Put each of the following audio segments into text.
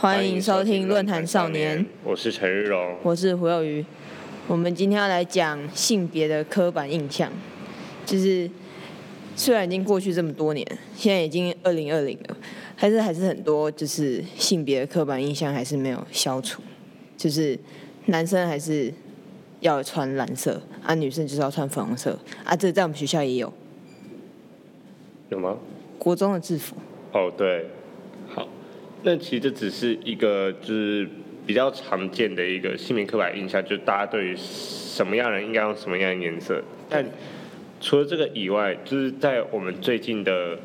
欢迎收听论坛少年，我是陈日荣，我是胡有余。我们今天要来讲性别的刻板印象，就是虽然已经过去这么多年，现在已经二零二零了，还是还是很多就是性别的刻板印象还是没有消除，就是男生还是要穿蓝色，啊，女生就是要穿粉红色，啊，这在我们学校也有，有吗？国中的制服。哦，对。那其实这只是一个就是比较常见的一个性别刻板印象，就是大家对于什么样人应该用什么样的颜色。但除了这个以外，就是在我们最近的，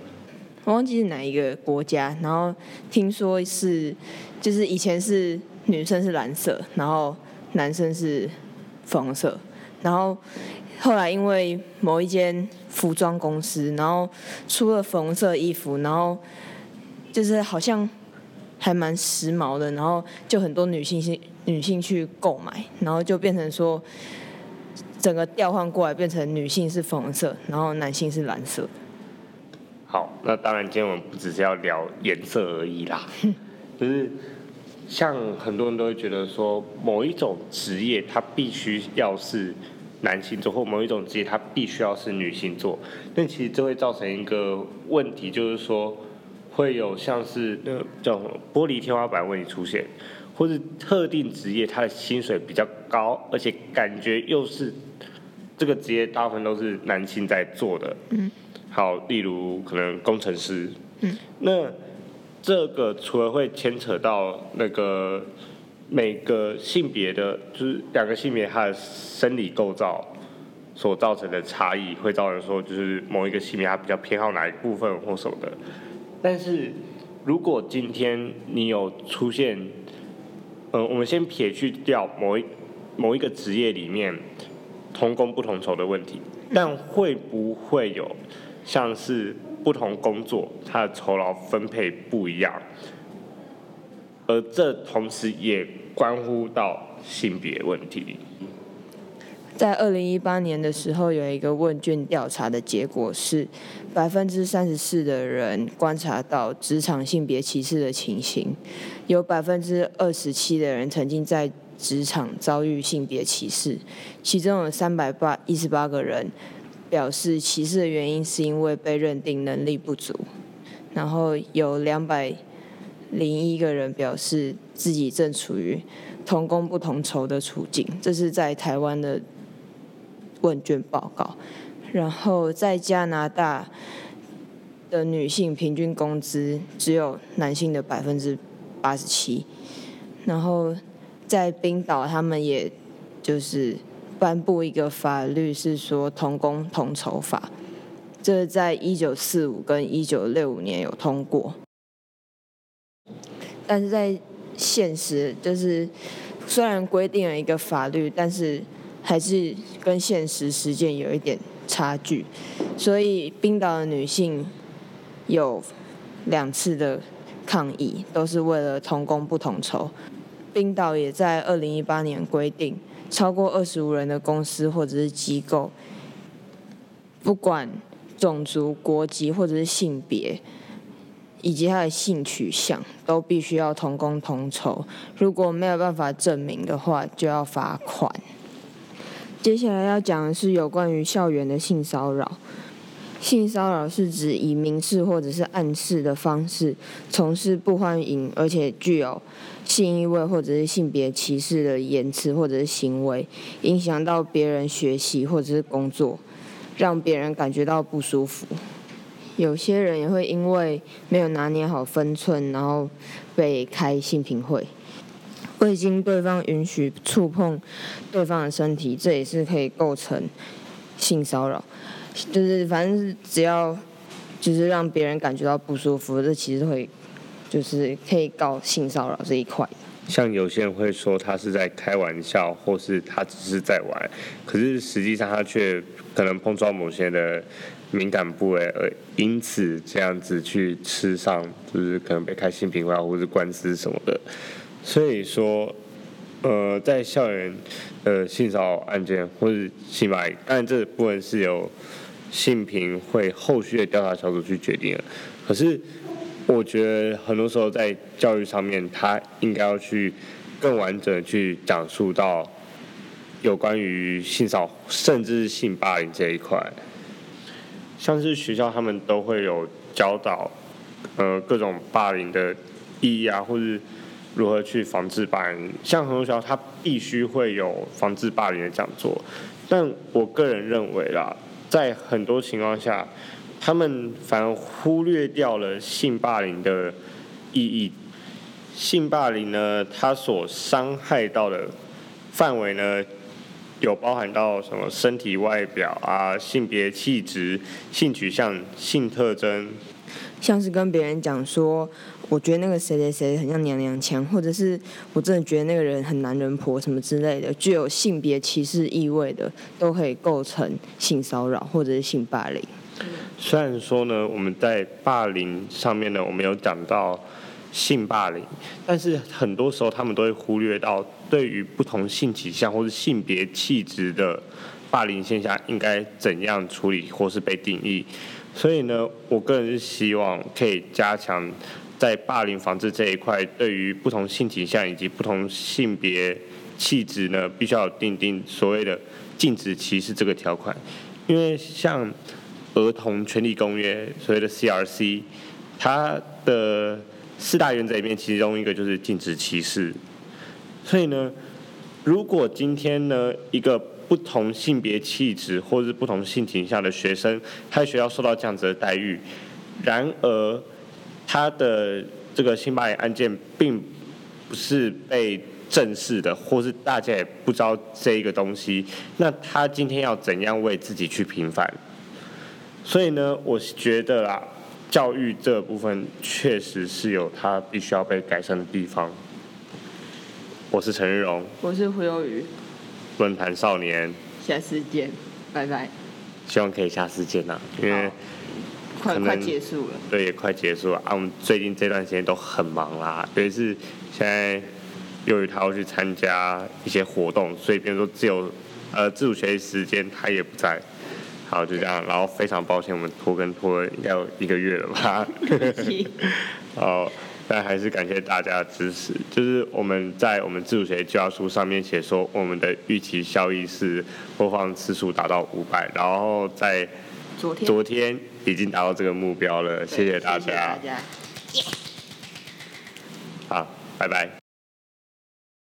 我忘记是哪一个国家，然后听说是就是以前是女生是蓝色，然后男生是粉红色，然后后来因为某一间服装公司，然后出了粉红色衣服，然后就是好像。还蛮时髦的，然后就很多女性性女性去购买，然后就变成说，整个调换过来变成女性是粉红色，然后男性是蓝色。好，那当然今天我们不只是要聊颜色而已啦，就是像很多人都会觉得说，某一种职业它必须要是男性做，或某一种职业它必须要是女性做，但其实这会造成一个问题，就是说。会有像是那叫什么玻璃天花板问题出现，或是特定职业他的薪水比较高，而且感觉又是这个职业大部分都是男性在做的。嗯。好，例如可能工程师。嗯。那这个除了会牵扯到那个每个性别的，就是两个性别它的生理构造所造成的差异，会造成说就是某一个性别它比较偏好哪一部分或什么的。但是，如果今天你有出现，嗯，我们先撇去掉某一某一个职业里面同工不同酬的问题，但会不会有像是不同工作它的酬劳分配不一样，而这同时也关乎到性别问题。在二零一八年的时候，有一个问卷调查的结果是，百分之三十四的人观察到职场性别歧视的情形，有百分之二十七的人曾经在职场遭遇性别歧视，其中有三百八一十八个人表示歧视的原因是因为被认定能力不足，然后有两百零一个人表示自己正处于同工不同酬的处境，这是在台湾的。问卷报告，然后在加拿大的女性平均工资只有男性的百分之八十七，然后在冰岛，他们也就是颁布一个法律，是说同工同酬法，这在一九四五跟一九六五年有通过，但是在现实就是虽然规定了一个法律，但是。还是跟现实实践有一点差距，所以冰岛的女性有两次的抗议，都是为了同工不同酬。冰岛也在二零一八年规定，超过二十五人的公司或者是机构，不管种族、国籍或者是性别，以及他的性取向，都必须要同工同酬。如果没有办法证明的话，就要罚款。接下来要讲的是有关于校园的性骚扰。性骚扰是指以明示或者是暗示的方式从事不欢迎而且具有性意味或者是性别歧视的言辞或者是行为，影响到别人学习或者是工作，让别人感觉到不舒服。有些人也会因为没有拿捏好分寸，然后被开性评会。未经对方允许触碰对方的身体，这也是可以构成性骚扰。就是反正只要就是让别人感觉到不舒服，这其实会就是可以告性骚扰这一块。像有些人会说他是在开玩笑，或是他只是在玩，可是实际上他却可能碰撞某些的敏感部位，而因此这样子去吃上，就是可能被开性平会或是官司什么的。所以说，呃，在校园的性骚扰案件或者性白，当然这部分是由性平会后续的调查小组去决定的。可是，我觉得很多时候在教育上面，他应该要去更完整的去讲述到有关于性骚甚至是性霸凌这一块。像是学校他们都会有教导，呃，各种霸凌的意义啊，或是如何去防治霸凌。像很多学校，它必须会有防治霸凌的讲座。但我个人认为啦，在很多情况下，他们反而忽略掉了性霸凌的意义。性霸凌呢，它所伤害到的范围呢，有包含到什么身体外表啊、性别气质、性取向、性特征，像是跟别人讲说，我觉得那个谁谁谁很像娘娘腔，或者是我真的觉得那个人很男人婆什么之类的，具有性别歧视意味的，都可以构成性骚扰或者是性霸凌。虽然说呢，我们在霸凌上面呢，我们有讲到性霸凌，但是很多时候他们都会忽略到对于不同性倾向或是性别气质的霸凌现象应该怎样处理或是被定义。所以呢，我个人是希望可以加强在霸凌防治这一块，对于不同性倾向以及不同性别气质呢，必须要定定所谓的禁止歧视这个条款，因为像。儿童权利公约，所谓的 CRC，它的四大原则里面，其中一个就是禁止歧视。所以呢，如果今天呢，一个不同性别气质或是不同性倾向的学生，他在学校受到这样子的待遇，然而他的这个性霸凌案件并不是被正视的，或是大家也不知道这一个东西，那他今天要怎样为自己去平反？所以呢，我觉得啦，教育这部分确实是有它必须要被改善的地方。我是陈日荣，我是胡有宇，论坛少年，下次见，拜拜。希望可以下次见呐，因为快快结束了，对，也快结束了啊。我们最近这段时间都很忙啦，尤其是现在由于他要去参加一些活动，所以比如说自由呃自主学习时间他也不在。好，就这样。然后非常抱歉，我们拖更拖了应该有一个月了吧？好，但还是感谢大家的支持。就是我们在我们自主学计划书上面写说，我们的预期效益是播放次数达到五百，然后在昨天昨天已经达到这个目标了。谢谢大家。大家。好，拜拜。